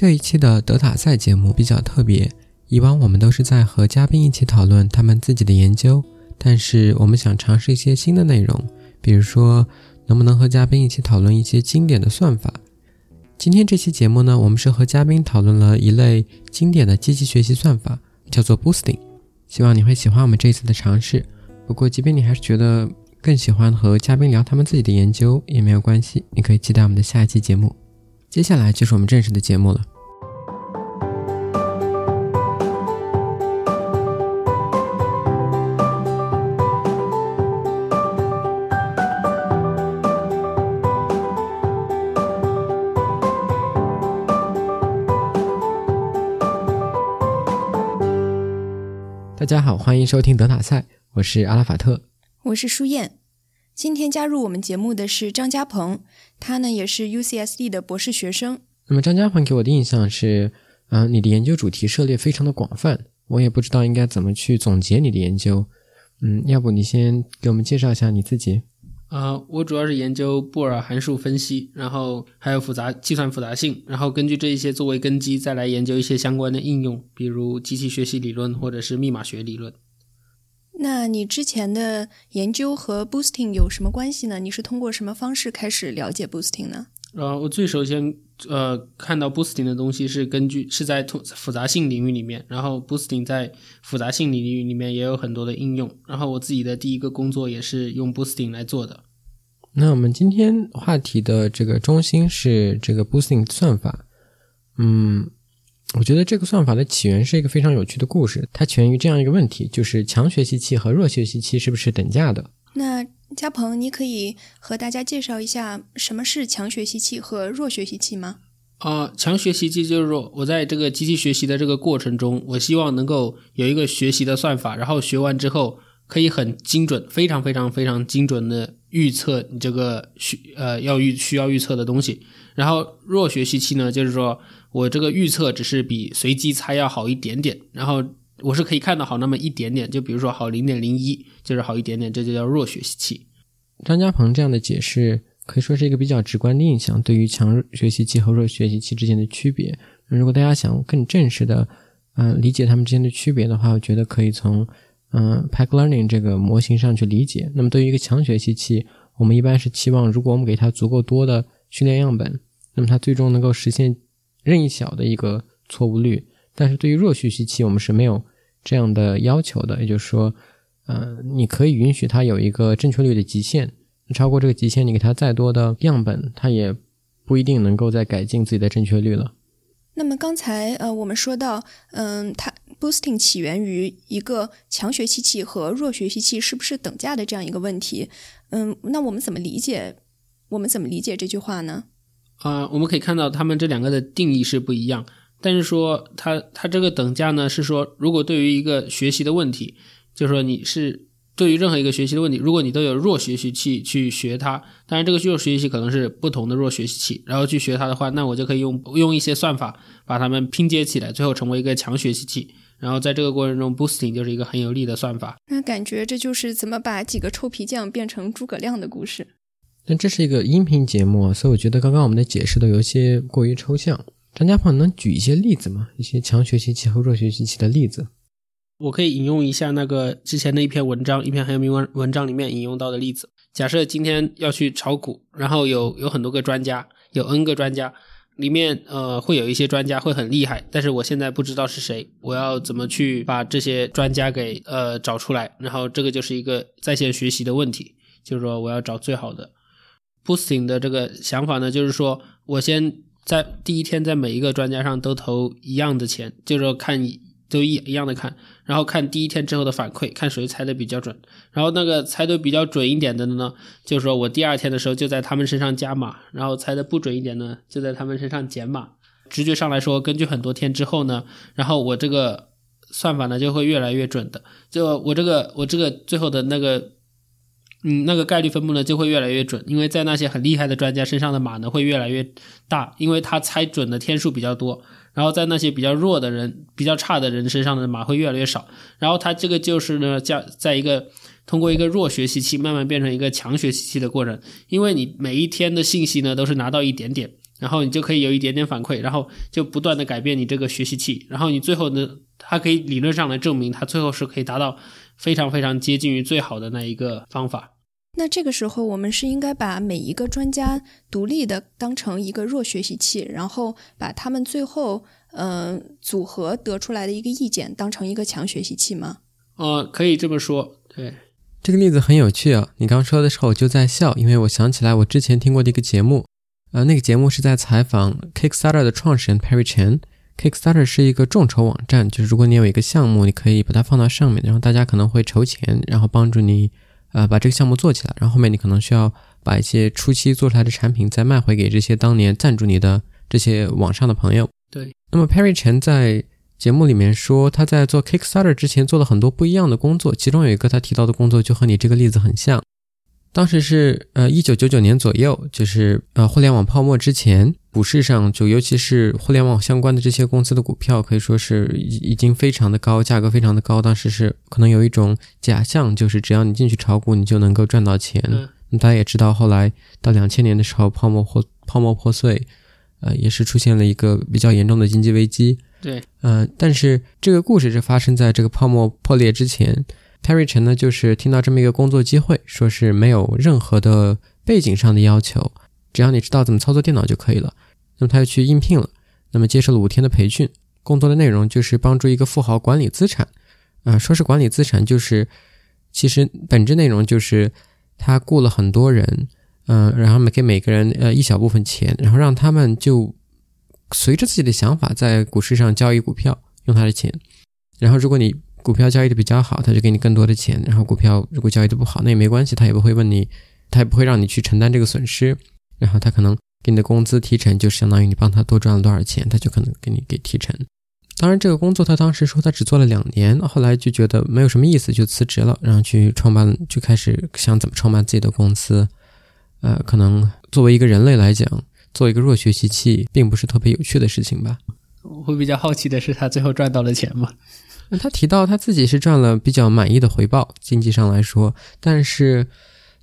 这一期的德塔赛节目比较特别，以往我们都是在和嘉宾一起讨论他们自己的研究，但是我们想尝试一些新的内容，比如说能不能和嘉宾一起讨论一些经典的算法。今天这期节目呢，我们是和嘉宾讨论了一类经典的机器学习算法，叫做 Boosting。希望你会喜欢我们这一次的尝试。不过，即便你还是觉得更喜欢和嘉宾聊他们自己的研究，也没有关系，你可以期待我们的下一期节目。接下来就是我们正式的节目了。家好，欢迎收听德塔赛，我是阿拉法特，我是舒燕。今天加入我们节目的是张家鹏，他呢也是 UCSD 的博士学生。那么张家鹏给我的印象是，嗯，你的研究主题涉猎非常的广泛，我也不知道应该怎么去总结你的研究。嗯，要不你先给我们介绍一下你自己？啊，我主要是研究布尔函数分析，然后还有复杂计算复杂性，然后根据这一些作为根基，再来研究一些相关的应用，比如机器学习理论或者是密码学理论。那你之前的研究和 boosting 有什么关系呢？你是通过什么方式开始了解 boosting 呢？呃，我最首先呃看到 boosting 的东西是根据是在复杂性领域里面，然后 boosting 在复杂性领域里面也有很多的应用，然后我自己的第一个工作也是用 boosting 来做的。那我们今天话题的这个中心是这个 boosting 算法，嗯。我觉得这个算法的起源是一个非常有趣的故事。它起源于这样一个问题，就是强学习器和弱学习器是不是等价的？那嘉鹏，你可以和大家介绍一下什么是强学习器和弱学习器吗？啊，强学习器就是说我在这个机器学习的这个过程中，我希望能够有一个学习的算法，然后学完之后可以很精准、非常非常非常精准的预测你这个需呃要预需要预测的东西。然后弱学习器呢，就是说。我这个预测只是比随机猜要好一点点，然后我是可以看到好那么一点点，就比如说好零点零一，就是好一点点，这就叫弱学习器。张家鹏这样的解释可以说是一个比较直观的印象，对于强学习器和弱学习器之间的区别。如果大家想更正式的，嗯，理解它们之间的区别的话，我觉得可以从嗯 pack Learning 这个模型上去理解。那么对于一个强学习器，我们一般是期望，如果我们给它足够多的训练样本，那么它最终能够实现。任意小的一个错误率，但是对于弱学习器，我们是没有这样的要求的。也就是说，呃，你可以允许它有一个正确率的极限，超过这个极限，你给它再多的样本，它也不一定能够再改进自己的正确率了。那么刚才呃，我们说到，嗯，它 boosting 起源于一个强学习器和弱学习器是不是等价的这样一个问题。嗯，那我们怎么理解？我们怎么理解这句话呢？啊，我们可以看到他们这两个的定义是不一样，但是说它它这个等价呢，是说如果对于一个学习的问题，就是说你是对于任何一个学习的问题，如果你都有弱学习器去学它，当然这个弱学习器可能是不同的弱学习器，然后去学它的话，那我就可以用用一些算法把它们拼接起来，最后成为一个强学习器。然后在这个过程中，boosting 就是一个很有力的算法。那感觉这就是怎么把几个臭皮匠变成诸葛亮的故事。但这是一个音频节目，所以我觉得刚刚我们的解释都有些过于抽象。张家鹏能举一些例子吗？一些强学习器和弱学习器的例子？我可以引用一下那个之前的一篇文章，一篇很有名文文章里面引用到的例子。假设今天要去炒股，然后有有很多个专家，有 N 个专家，里面呃会有一些专家会很厉害，但是我现在不知道是谁，我要怎么去把这些专家给呃找出来？然后这个就是一个在线学习的问题，就是说我要找最好的。Boosting 的这个想法呢，就是说我先在第一天在每一个专家上都投一样的钱，就是说看都一一样的看，然后看第一天之后的反馈，看谁猜的比较准。然后那个猜的比较准一点的呢，就是说我第二天的时候就在他们身上加码，然后猜的不准一点呢，就在他们身上减码。直觉上来说，根据很多天之后呢，然后我这个算法呢就会越来越准的。就我这个我这个最后的那个。嗯，那个概率分布呢就会越来越准，因为在那些很厉害的专家身上的码呢会越来越大，因为他猜准的天数比较多。然后在那些比较弱的人、比较差的人身上的码会越来越少。然后他这个就是呢，在在一个通过一个弱学习器慢慢变成一个强学习器的过程，因为你每一天的信息呢都是拿到一点点，然后你就可以有一点点反馈，然后就不断的改变你这个学习器，然后你最后呢，它可以理论上来证明它最后是可以达到非常非常接近于最好的那一个方法。那这个时候，我们是应该把每一个专家独立的当成一个弱学习器，然后把他们最后嗯、呃组合得出来的一个意见当成一个强学习器吗？呃，可以这么说，对，这个例子很有趣啊！你刚说的时候我就在笑，因为我想起来我之前听过的一个节目，呃，那个节目是在采访 Kickstarter 的创始人 Perry Chen。Kickstarter 是一个众筹网站，就是如果你有一个项目，你可以把它放到上面，然后大家可能会筹钱，然后帮助你呃把这个项目做起来，然后后面你可能需要把一些初期做出来的产品再卖回给这些当年赞助你的这些网上的朋友。对，那么 Perry Chen 在节目里面说，他在做 Kickstarter 之前做了很多不一样的工作，其中有一个他提到的工作就和你这个例子很像。当时是呃一九九九年左右，就是呃互联网泡沫之前，股市上就尤其是互联网相关的这些公司的股票，可以说是已已经非常的高，价格非常的高。当时是可能有一种假象，就是只要你进去炒股，你就能够赚到钱。嗯那大家也知道，后来到两千年的时候，泡沫破泡沫破碎，呃，也是出现了一个比较严重的经济危机。对，呃，但是这个故事是发生在这个泡沫破裂之前。Perry Chen 呢，就是听到这么一个工作机会，说是没有任何的背景上的要求，只要你知道怎么操作电脑就可以了。那么他就去应聘了，那么接受了五天的培训，工作的内容就是帮助一个富豪管理资产。啊、说是管理资产，就是其实本质内容就是他雇了很多人，嗯、然后给每个人呃一小部分钱，然后让他们就随着自己的想法在股市上交易股票，用他的钱。然后如果你股票交易的比较好，他就给你更多的钱；然后股票如果交易的不好，那也没关系，他也不会问你，他也不会让你去承担这个损失。然后他可能给你的工资提成，就是相当于你帮他多赚了多少钱，他就可能给你给提成。当然，这个工作他当时说他只做了两年，后来就觉得没有什么意思，就辞职了，然后去创办，就开始想怎么创办自己的公司。呃，可能作为一个人类来讲，做一个弱学习器，并不是特别有趣的事情吧。我会比较好奇的是，他最后赚到了钱吗？那他提到他自己是赚了比较满意的回报，经济上来说，但是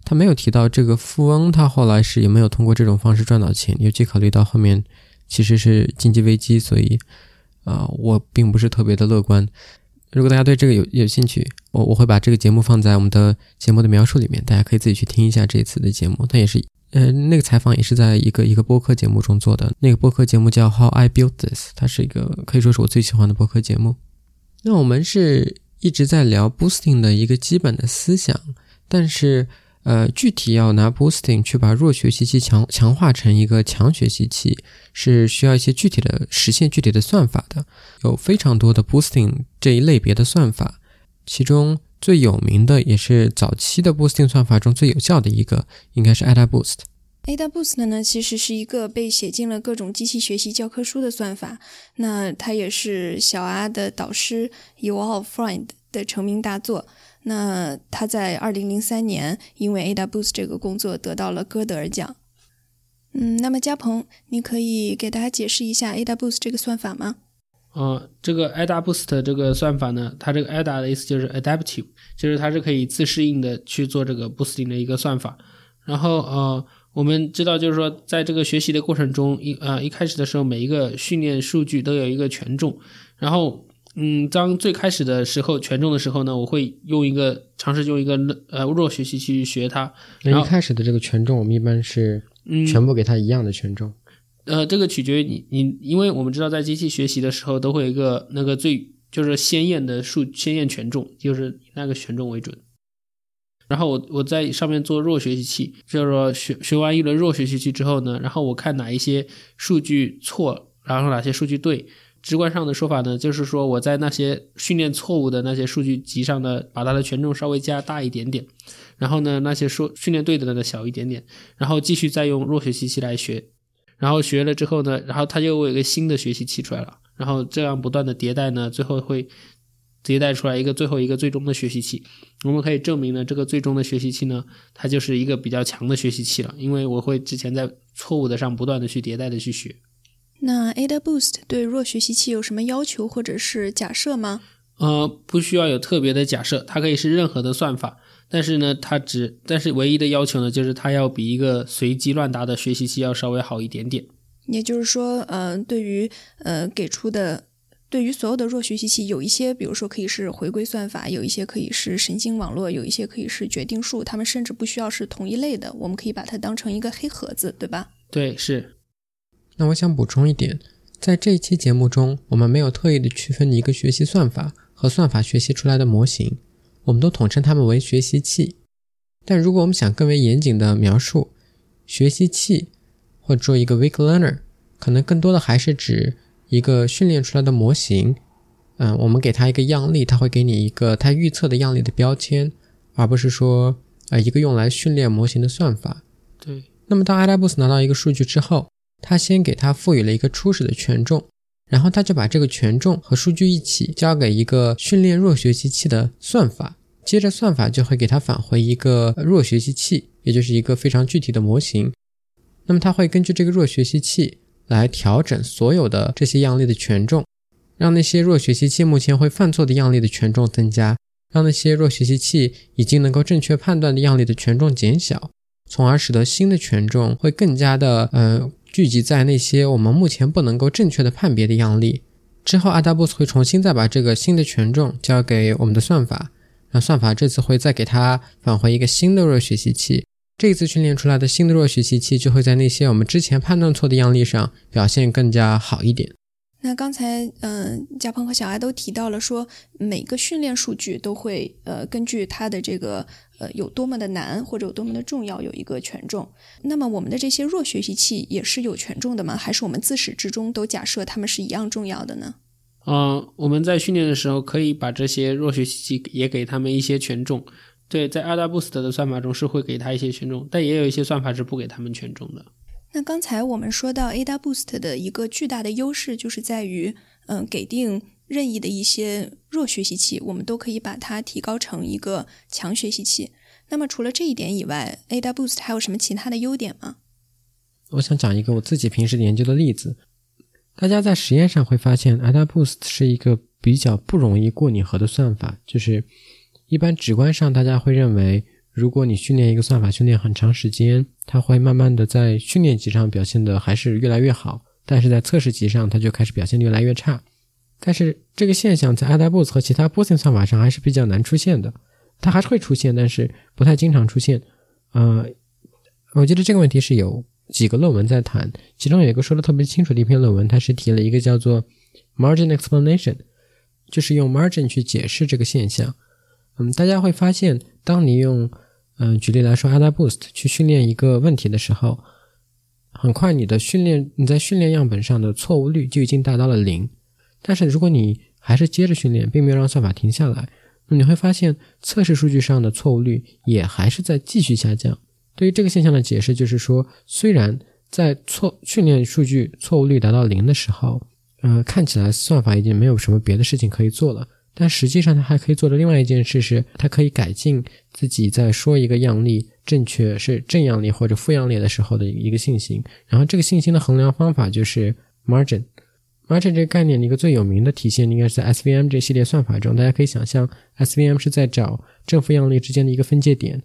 他没有提到这个富翁他后来是有没有通过这种方式赚到钱，尤其考虑到后面其实是经济危机，所以啊、呃我并不是特别的乐观。如果大家对这个有有兴趣，我我会把这个节目放在我们的节目的描述里面，大家可以自己去听一下这一次的节目。它也是呃那个采访也是在一个一个播客节目中做的，那个播客节目叫 How I Built This，它是一个可以说是我最喜欢的播客节目。那我们是一直在聊 boosting 的一个基本的思想，但是呃，具体要拿 boosting 去把弱学习器强强化成一个强学习器，是需要一些具体的实现具体的算法的。有非常多的 boosting 这一类别的算法，其中最有名的也是早期的 boosting 算法中最有效的一个，应该是 AdaBoost。AdaBoost 呢，其实是一个被写进了各种机器学习教科书的算法。那它也是小阿的导师 Yuval Friend 的成名大作。那他在二零零三年因为 AdaBoost 这个工作得到了哥德尔奖。嗯，那么嘉鹏，你可以给大家解释一下 AdaBoost 这个算法吗？呃，这个 AdaBoost 这个算法呢，它这个 Ada 的意思就是 adaptive，就是它是可以自适应的去做这个 boosting 的一个算法。然后呃，我们知道就是说，在这个学习的过程中，一呃一开始的时候，每一个训练数据都有一个权重。然后嗯，当最开始的时候权重的时候呢，我会用一个尝试用一个呃弱学习去学它。然那后一开始的这个权重，我们一般是嗯，全部给它一样的权重。呃，这个取决于你你，因为我们知道在机器学习的时候都会有一个那个最就是鲜艳的数鲜艳权重，就是那个权重为准。然后我我在上面做弱学习器，就是说学学完一轮弱学习器之后呢，然后我看哪一些数据错，然后哪些数据对。直观上的说法呢，就是说我在那些训练错误的那些数据集上呢，把它的权重稍微加大一点点，然后呢那些说训练对的呢小一点点，然后继续再用弱学习器来学，然后学了之后呢，然后它就有一个新的学习器出来了，然后这样不断的迭代呢，最后会迭代出来一个最后一个最终的学习器。我们可以证明呢，这个最终的学习器呢，它就是一个比较强的学习器了，因为我会之前在错误的上不断的去迭代的去学。那 AdaBoost 对弱学习器有什么要求或者是假设吗？呃，不需要有特别的假设，它可以是任何的算法，但是呢，它只但是唯一的要求呢，就是它要比一个随机乱答的学习器要稍微好一点点。也就是说，呃，对于呃给出的，对于所有的弱学习器，有一些，比如说可以是回归算法，有一些可以是神经网络，有一些可以是决定树，它们甚至不需要是同一类的，我们可以把它当成一个黑盒子，对吧？对，是。那我想补充一点，在这一期节目中，我们没有特意的区分一个学习算法和算法学习出来的模型，我们都统称它们为学习器。但如果我们想更为严谨的描述学习器，或者说一个 weak learner，可能更多的还是指一个训练出来的模型。嗯，我们给它一个样例，它会给你一个它预测的样例的标签，而不是说呃一个用来训练模型的算法。对。那么当 AdaBoost 拿到一个数据之后，它先给它赋予了一个初始的权重，然后它就把这个权重和数据一起交给一个训练弱学习器的算法，接着算法就会给它返回一个弱学习器，也就是一个非常具体的模型。那么它会根据这个弱学习器来调整所有的这些样例的权重，让那些弱学习器目前会犯错的样例的权重增加，让那些弱学习器已经能够正确判断的样例的权重减小，从而使得新的权重会更加的呃聚集在那些我们目前不能够正确的判别的样例。之后，AdaBoost 会重新再把这个新的权重交给我们的算法，让算法这次会再给它返回一个新的弱学习器。这一次训练出来的新的弱学习器就会在那些我们之前判断错的样例上表现更加好一点。那刚才，嗯，嘉鹏和小艾都提到了，说每个训练数据都会，呃，根据它的这个，呃，有多么的难或者有多么的重要，有一个权重。那么我们的这些弱学习器也是有权重的吗？还是我们自始至终都假设它们是一样重要的呢？嗯，我们在训练的时候可以把这些弱学习器也给他们一些权重。对，在 AdaBoost 的算法中是会给它一些权重，但也有一些算法是不给他们权重的。那刚才我们说到 AdaBoost 的一个巨大的优势，就是在于，嗯，给定任意的一些弱学习器，我们都可以把它提高成一个强学习器。那么除了这一点以外，AdaBoost 还有什么其他的优点吗？我想讲一个我自己平时研究的例子。大家在实验上会发现，AdaBoost 是一个比较不容易过拟合的算法，就是。一般直观上，大家会认为，如果你训练一个算法训练很长时间，它会慢慢的在训练集上表现的还是越来越好，但是在测试集上，它就开始表现越来越差。但是这个现象在 AdaBoost 和其他波形算法上还是比较难出现的，它还是会出现，但是不太经常出现。呃，我记得这个问题是有几个论文在谈，其中有一个说的特别清楚的一篇论文，它是提了一个叫做 margin explanation，就是用 margin 去解释这个现象。嗯，大家会发现，当你用，嗯，举例来说，AdaBoost 去训练一个问题的时候，很快你的训练，你在训练样本上的错误率就已经达到了零。但是如果你还是接着训练，并没有让算法停下来，那你会发现测试数据上的错误率也还是在继续下降。对于这个现象的解释就是说，虽然在错训练数据错误率达到零的时候，呃，看起来算法已经没有什么别的事情可以做了。但实际上，它还可以做的另外一件事是，它可以改进自己在说一个样例正确是正样例或者负样例的时候的一个信心。然后，这个信心的衡量方法就是 margin。margin 这个概念的一个最有名的体现，应该是在 SVM 这系列算法中。大家可以想象，SVM 是在找正负样例之间的一个分界点。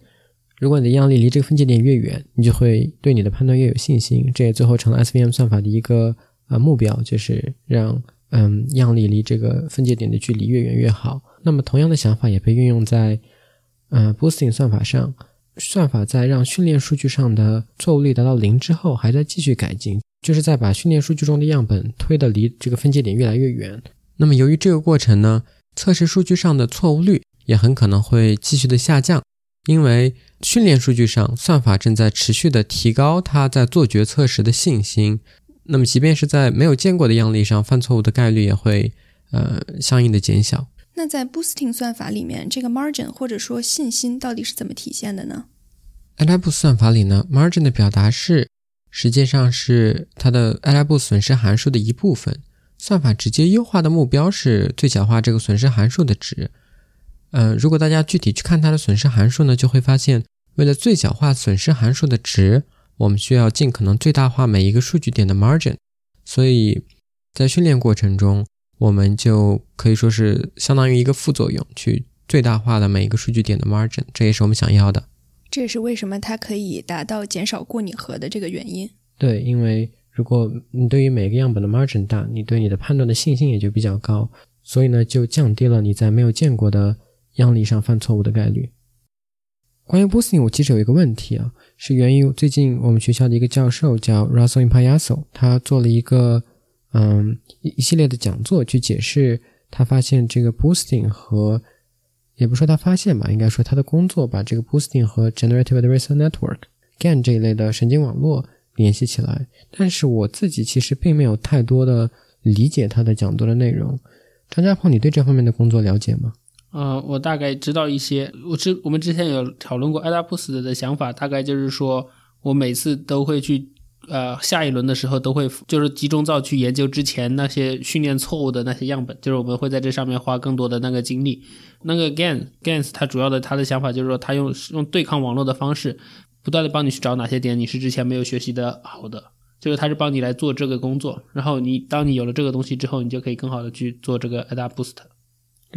如果你的样例离这个分界点越远，你就会对你的判断越有信心。这也最后成了 SVM 算法的一个呃目标，就是让。嗯，样例离这个分界点的距离越远越好。那么，同样的想法也被运用在呃 boosting 算法上。算法在让训练数据上的错误率达到零之后，还在继续改进，就是在把训练数据中的样本推的离这个分界点越来越远。那么，由于这个过程呢，测试数据上的错误率也很可能会继续的下降，因为训练数据上算法正在持续的提高它在做决策时的信心。那么，即便是在没有见过的样例上犯错误的概率也会呃相应的减小。那在 boosting 算法里面，这个 margin 或者说信心到底是怎么体现的呢？AdaBoost 算法里呢，margin 的表达式实际上是它的 AdaBoost 损失函数的一部分。算法直接优化的目标是最小化这个损失函数的值。嗯，如果大家具体去看它的损失函数呢，就会发现为了最小化损失函数的值。我们需要尽可能最大化每一个数据点的 margin，所以在训练过程中，我们就可以说是相当于一个副作用，去最大化了每一个数据点的 margin，这也是我们想要的。这也是为什么它可以达到减少过拟合的这个原因。对，因为如果你对于每个样本的 margin 大，你对你的判断的信心也就比较高，所以呢，就降低了你在没有见过的样例上犯错误的概率。关于 boosting，我其实有一个问题啊，是源于最近我们学校的一个教授叫 Russell Impayaso，他做了一个嗯一系列的讲座，去解释他发现这个 boosting 和，也不说他发现吧，应该说他的工作把这个 boosting 和 generative adversarial network GAN 这一类的神经网络联系起来。但是我自己其实并没有太多的理解他的讲座的内容。张家鹏，你对这方面的工作了解吗？呃，我大概知道一些。我之我们之前有讨论过 AdaBoost 的想法，大概就是说我每次都会去，呃，下一轮的时候都会就是集中造去研究之前那些训练错误的那些样本，就是我们会在这上面花更多的那个精力。那个 GAN GANs 它主要的它的想法就是说，它用用对抗网络的方式，不断的帮你去找哪些点你是之前没有学习的好的，就是它是帮你来做这个工作。然后你当你有了这个东西之后，你就可以更好的去做这个 AdaBoost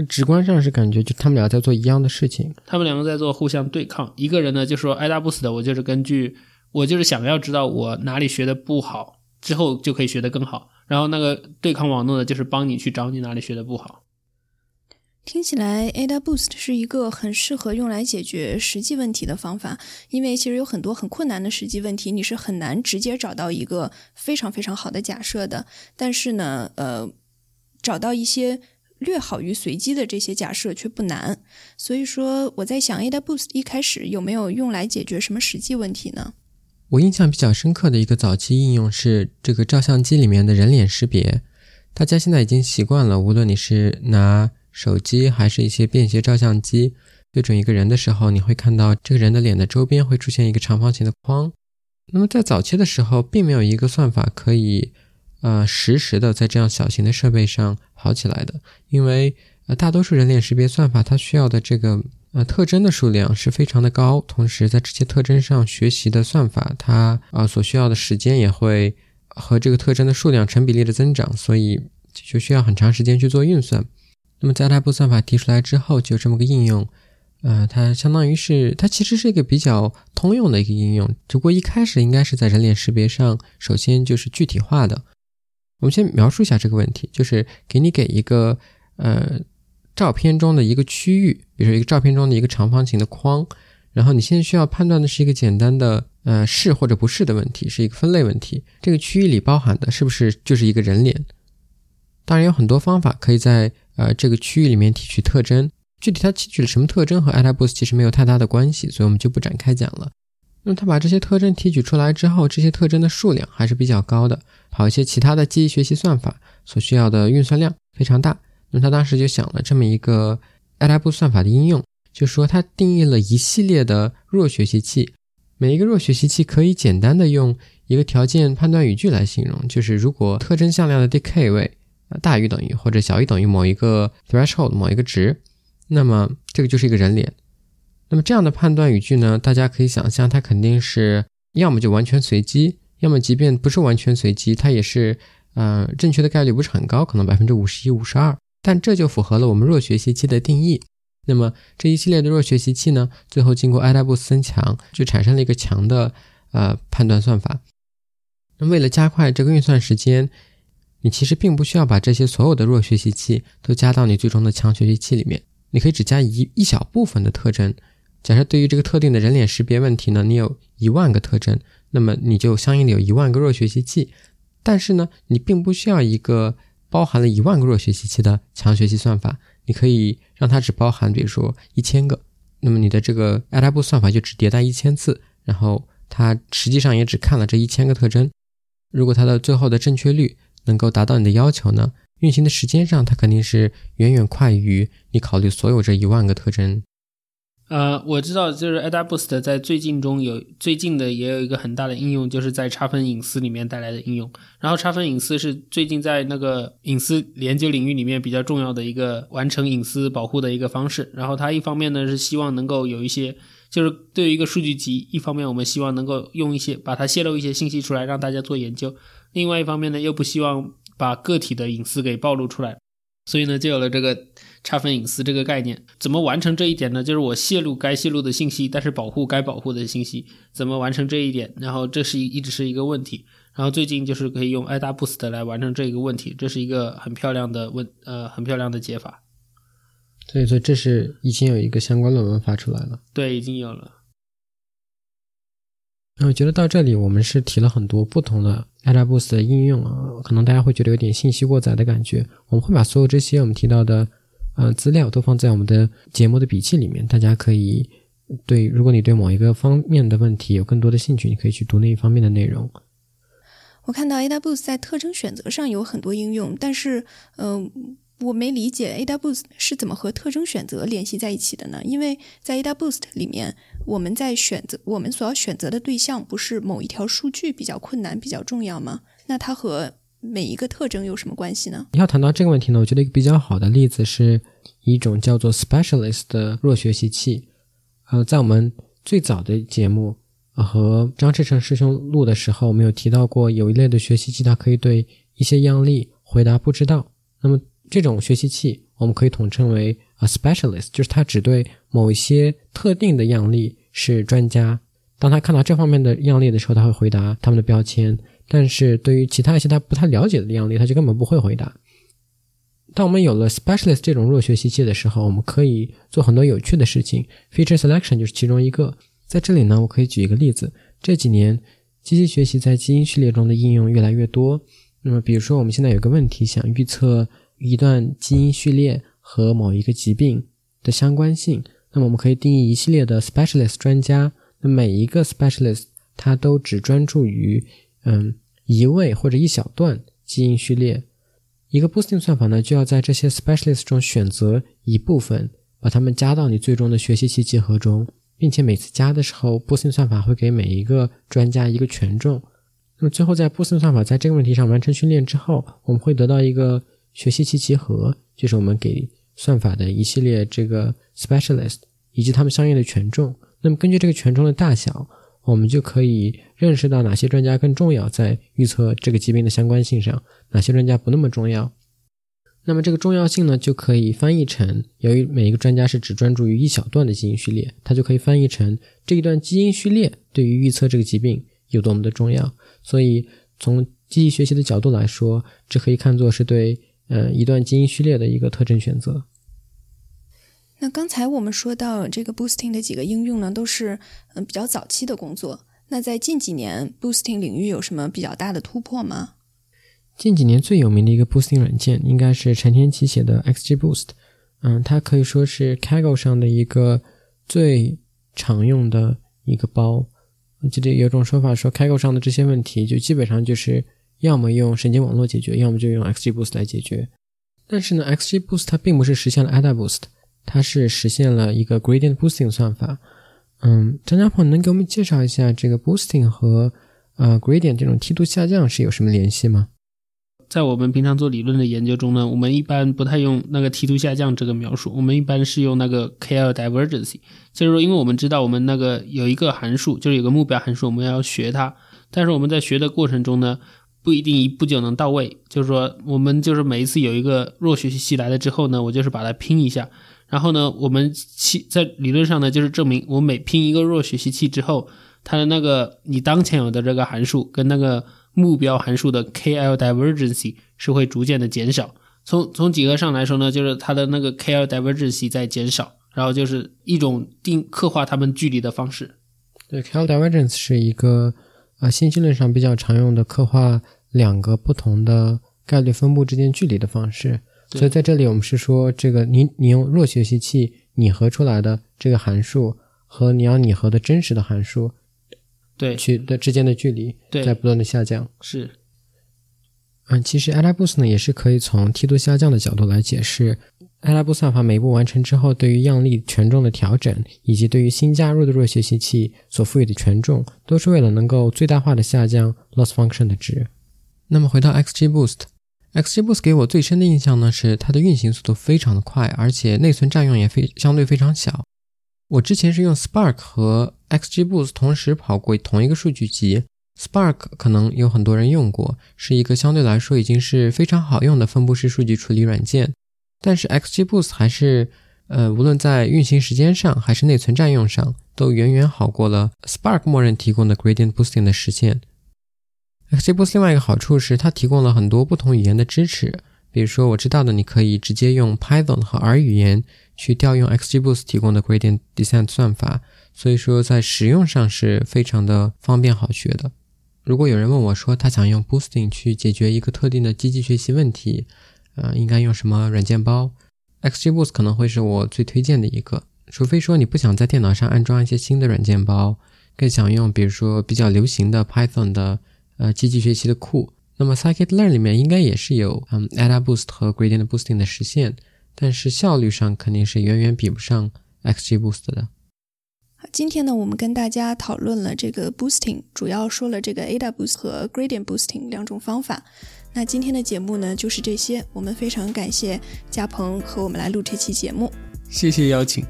直观上是感觉就他们俩在做一样的事情，他们两个在做互相对抗。一个人呢就说爱达不死的，我就是根据我就是想要知道我哪里学的不好，之后就可以学得更好。然后那个对抗网络呢，就是帮你去找你哪里学的不好。听起来 Ada Boost 是一个很适合用来解决实际问题的方法，因为其实有很多很困难的实际问题，你是很难直接找到一个非常非常好的假设的。但是呢，呃，找到一些。略好于随机的这些假设却不难，所以说我在想，Ada Boost 一开始有没有用来解决什么实际问题呢？我印象比较深刻的一个早期应用是这个照相机里面的人脸识别。大家现在已经习惯了，无论你是拿手机还是一些便携照相机对准一个人的时候，你会看到这个人的脸的周边会出现一个长方形的框。那么在早期的时候，并没有一个算法可以。呃，实时的在这样小型的设备上跑起来的，因为呃，大多数人脸识别算法它需要的这个呃特征的数量是非常的高，同时在这些特征上学习的算法，它啊所需要的时间也会和这个特征的数量成比例的增长，所以就需要很长时间去做运算。那么在它部算法提出来之后，就这么个应用，呃，它相当于是它其实是一个比较通用的一个应用，只不过一开始应该是在人脸识别上，首先就是具体化的。我们先描述一下这个问题，就是给你给一个呃照片中的一个区域，比如说一个照片中的一个长方形的框，然后你现在需要判断的是一个简单的呃是或者不是的问题，是一个分类问题。这个区域里包含的是不是就是一个人脸？当然有很多方法可以在呃这个区域里面提取特征，具体它提取了什么特征和 a d a b o o s 其实没有太大的关系，所以我们就不展开讲了。那么他把这些特征提取出来之后，这些特征的数量还是比较高的。跑一些其他的记忆学习算法所需要的运算量非常大。那么他当时就想了这么一个爱达布算法的应用，就说他定义了一系列的弱学习器，每一个弱学习器可以简单的用一个条件判断语句来形容，就是如果特征向量的 decay 位大于等于或者小于等于某一个 threshold 某一个值，那么这个就是一个人脸。那么这样的判断语句呢？大家可以想象，它肯定是要么就完全随机，要么即便不是完全随机，它也是，呃，正确的概率不是很高，可能百分之五十一、五十二。但这就符合了我们弱学习器的定义。那么这一系列的弱学习器呢，最后经过爱达布斯增强，就产生了一个强的呃判断算法。那为了加快这个运算时间，你其实并不需要把这些所有的弱学习器都加到你最终的强学习器里面，你可以只加一一小部分的特征。假设对于这个特定的人脸识别问题呢，你有一万个特征，那么你就相应的有一万个弱学习器。但是呢，你并不需要一个包含了一万个弱学习器的强学习算法，你可以让它只包含，比如说一千个。那么你的这个 a d a b 算法就只迭代一千次，然后它实际上也只看了这一千个特征。如果它的最后的正确率能够达到你的要求呢，运行的时间上它肯定是远远快于你考虑所有这一万个特征。呃，我知道，就是 AdaBoost 在最近中有最近的也有一个很大的应用，就是在差分隐私里面带来的应用。然后差分隐私是最近在那个隐私研究领域里面比较重要的一个完成隐私保护的一个方式。然后它一方面呢是希望能够有一些，就是对于一个数据集，一方面我们希望能够用一些把它泄露一些信息出来让大家做研究，另外一方面呢又不希望把个体的隐私给暴露出来。所以呢，就有了这个差分隐私这个概念。怎么完成这一点呢？就是我泄露该泄露的信息，但是保护该保护的信息。怎么完成这一点？然后这是一一直是一个问题。然后最近就是可以用 AdaBoost 来完成这个问题，这是一个很漂亮的问呃很漂亮的解法。所以说这是已经有一个相关论文发出来了。对，已经有了。那我觉得到这里我们是提了很多不同的 AdaBoost 的应用啊，可能大家会觉得有点信息过载的感觉。我们会把所有这些我们提到的呃资料都放在我们的节目的笔记里面，大家可以对如果你对某一个方面的问题有更多的兴趣，你可以去读那一方面的内容。我看到 AdaBoost 在特征选择上有很多应用，但是嗯。我没理解 AdaBoost 是怎么和特征选择联系在一起的呢？因为在 AdaBoost 里面，我们在选择我们所要选择的对象，不是某一条数据比较困难、比较重要吗？那它和每一个特征有什么关系呢？你要谈到这个问题呢，我觉得一个比较好的例子是一种叫做 Specialist 的弱学习器。呃，在我们最早的节目和张志成师兄录的时候，我们有提到过，有一类的学习器，它可以对一些样例回答不知道。那么这种学习器我们可以统称为 a specialist，就是它只对某一些特定的样例是专家。当他看到这方面的样例的时候，他会回答他们的标签；但是对于其他一些他不太了解的样例，他就根本不会回答。当我们有了 specialist 这种弱学习器的时候，我们可以做很多有趣的事情，feature selection 就是其中一个。在这里呢，我可以举一个例子：这几年机器学习在基因序列中的应用越来越多。那么，比如说我们现在有个问题，想预测。一段基因序列和某一个疾病的相关性，那么我们可以定义一系列的 specialist 专家。那每一个 specialist 它都只专注于嗯一位或者一小段基因序列。一个 boosting 算法呢，就要在这些 specialist 中选择一部分，把它们加到你最终的学习器集合中，并且每次加的时候，boosting 算法会给每一个专家一个权重。那么最后在 boosting 算法在这个问题上完成训练之后，我们会得到一个。学习器集合就是我们给算法的一系列这个 specialist 以及它们相应的权重。那么根据这个权重的大小，我们就可以认识到哪些专家更重要，在预测这个疾病的相关性上，哪些专家不那么重要。那么这个重要性呢，就可以翻译成，由于每一个专家是只专注于一小段的基因序列，它就可以翻译成这一段基因序列对于预测这个疾病有多么的重要。所以从机器学习的角度来说，这可以看作是对。呃，一段基因序列的一个特征选择。那刚才我们说到这个 boosting 的几个应用呢，都是嗯比较早期的工作。那在近几年，boosting 领域有什么比较大的突破吗？近几年最有名的一个 boosting 软件应该是陈天奇写的 XGBoost。嗯，它可以说是 Kaggle 上的一个最常用的一个包。我记得有种说法说，Kaggle 上的这些问题就基本上就是。要么用神经网络解决，要么就用 XGBoost 来解决。但是呢，XGBoost 它并不是实现了 AdaBoost，它是实现了一个 Gradient Boosting 算法。嗯，张家鹏能给我们介绍一下这个 Boosting 和呃 Gradient 这种梯度下降是有什么联系吗？在我们平常做理论的研究中呢，我们一般不太用那个梯度下降这个描述，我们一般是用那个 KL Divergence。就是说，因为我们知道我们那个有一个函数，就是有个目标函数，我们要学它，但是我们在学的过程中呢。不一定一步就能到位，就是说，我们就是每一次有一个弱学习器来了之后呢，我就是把它拼一下，然后呢，我们其在理论上呢，就是证明我每拼一个弱学习器之后，它的那个你当前有的这个函数跟那个目标函数的 KL divergence 是会逐渐的减少。从从几何上来说呢，就是它的那个 KL divergence 在减少，然后就是一种定刻画它们距离的方式。对，KL divergence 是一个呃信息论上比较常用的刻画。两个不同的概率分布之间距离的方式，所以在这里我们是说，这个你你用弱学习器拟合出来的这个函数和你要拟合的真实的函数，对，去的之间的距离在不断的下降。是，嗯，其实 AdaBoost 呢也是可以从梯度下降的角度来解释，AdaBoost 算法每一步完成之后，对于样例权重的调整，以及对于新加入的弱学习器所赋予的权重，都是为了能够最大化的下降 loss function 的值。那么回到 XGBoost 给我最深的印象呢是它的运行速度非常的快，而且内存占用也非相对非常小。我之前是用 Spark 和 XGBoost 同时跑过同一个数据集，Spark 可能有很多人用过，是一个相对来说已经是非常好用的分布式数据处理软件。但是 XGBoost 还是呃无论在运行时间上还是内存占用上，都远远好过了 Spark 默认提供的 Gradient Boosting 的实现。XGBoost 另外一个好处是它提供了很多不同语言的支持，比如说我知道的，你可以直接用 Python 和 R 语言去调用 XGBoost 提供的 Gradient Descent 算法，所以说在使用上是非常的方便好学的。如果有人问我说他想用 Boosting 去解决一个特定的机器学习问题，呃，应该用什么软件包？XGBoost 可能会是我最推荐的一个，除非说你不想在电脑上安装一些新的软件包，更想用比如说比较流行的 Python 的。呃，机器学习的库，那么 Scikit-learn 里面应该也是有嗯 AdaBoost 和 Gradient Boosting 的实现，但是效率上肯定是远远比不上 XGBoost 的。好，今天呢，我们跟大家讨论了这个 Boosting，主要说了这个 AdaBoost 和 Gradient Boosting 两种方法。那今天的节目呢，就是这些。我们非常感谢嘉鹏和我们来录这期节目，谢谢邀请。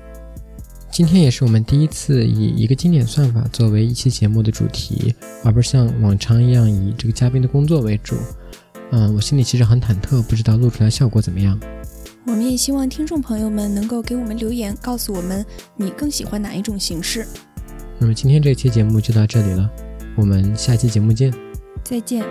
今天也是我们第一次以一个经典算法作为一期节目的主题，而不是像往常一样以这个嘉宾的工作为主。嗯，我心里其实很忐忑，不知道录出来效果怎么样。我们也希望听众朋友们能够给我们留言，告诉我们你更喜欢哪一种形式。那么今天这期节目就到这里了，我们下期节目见，再见。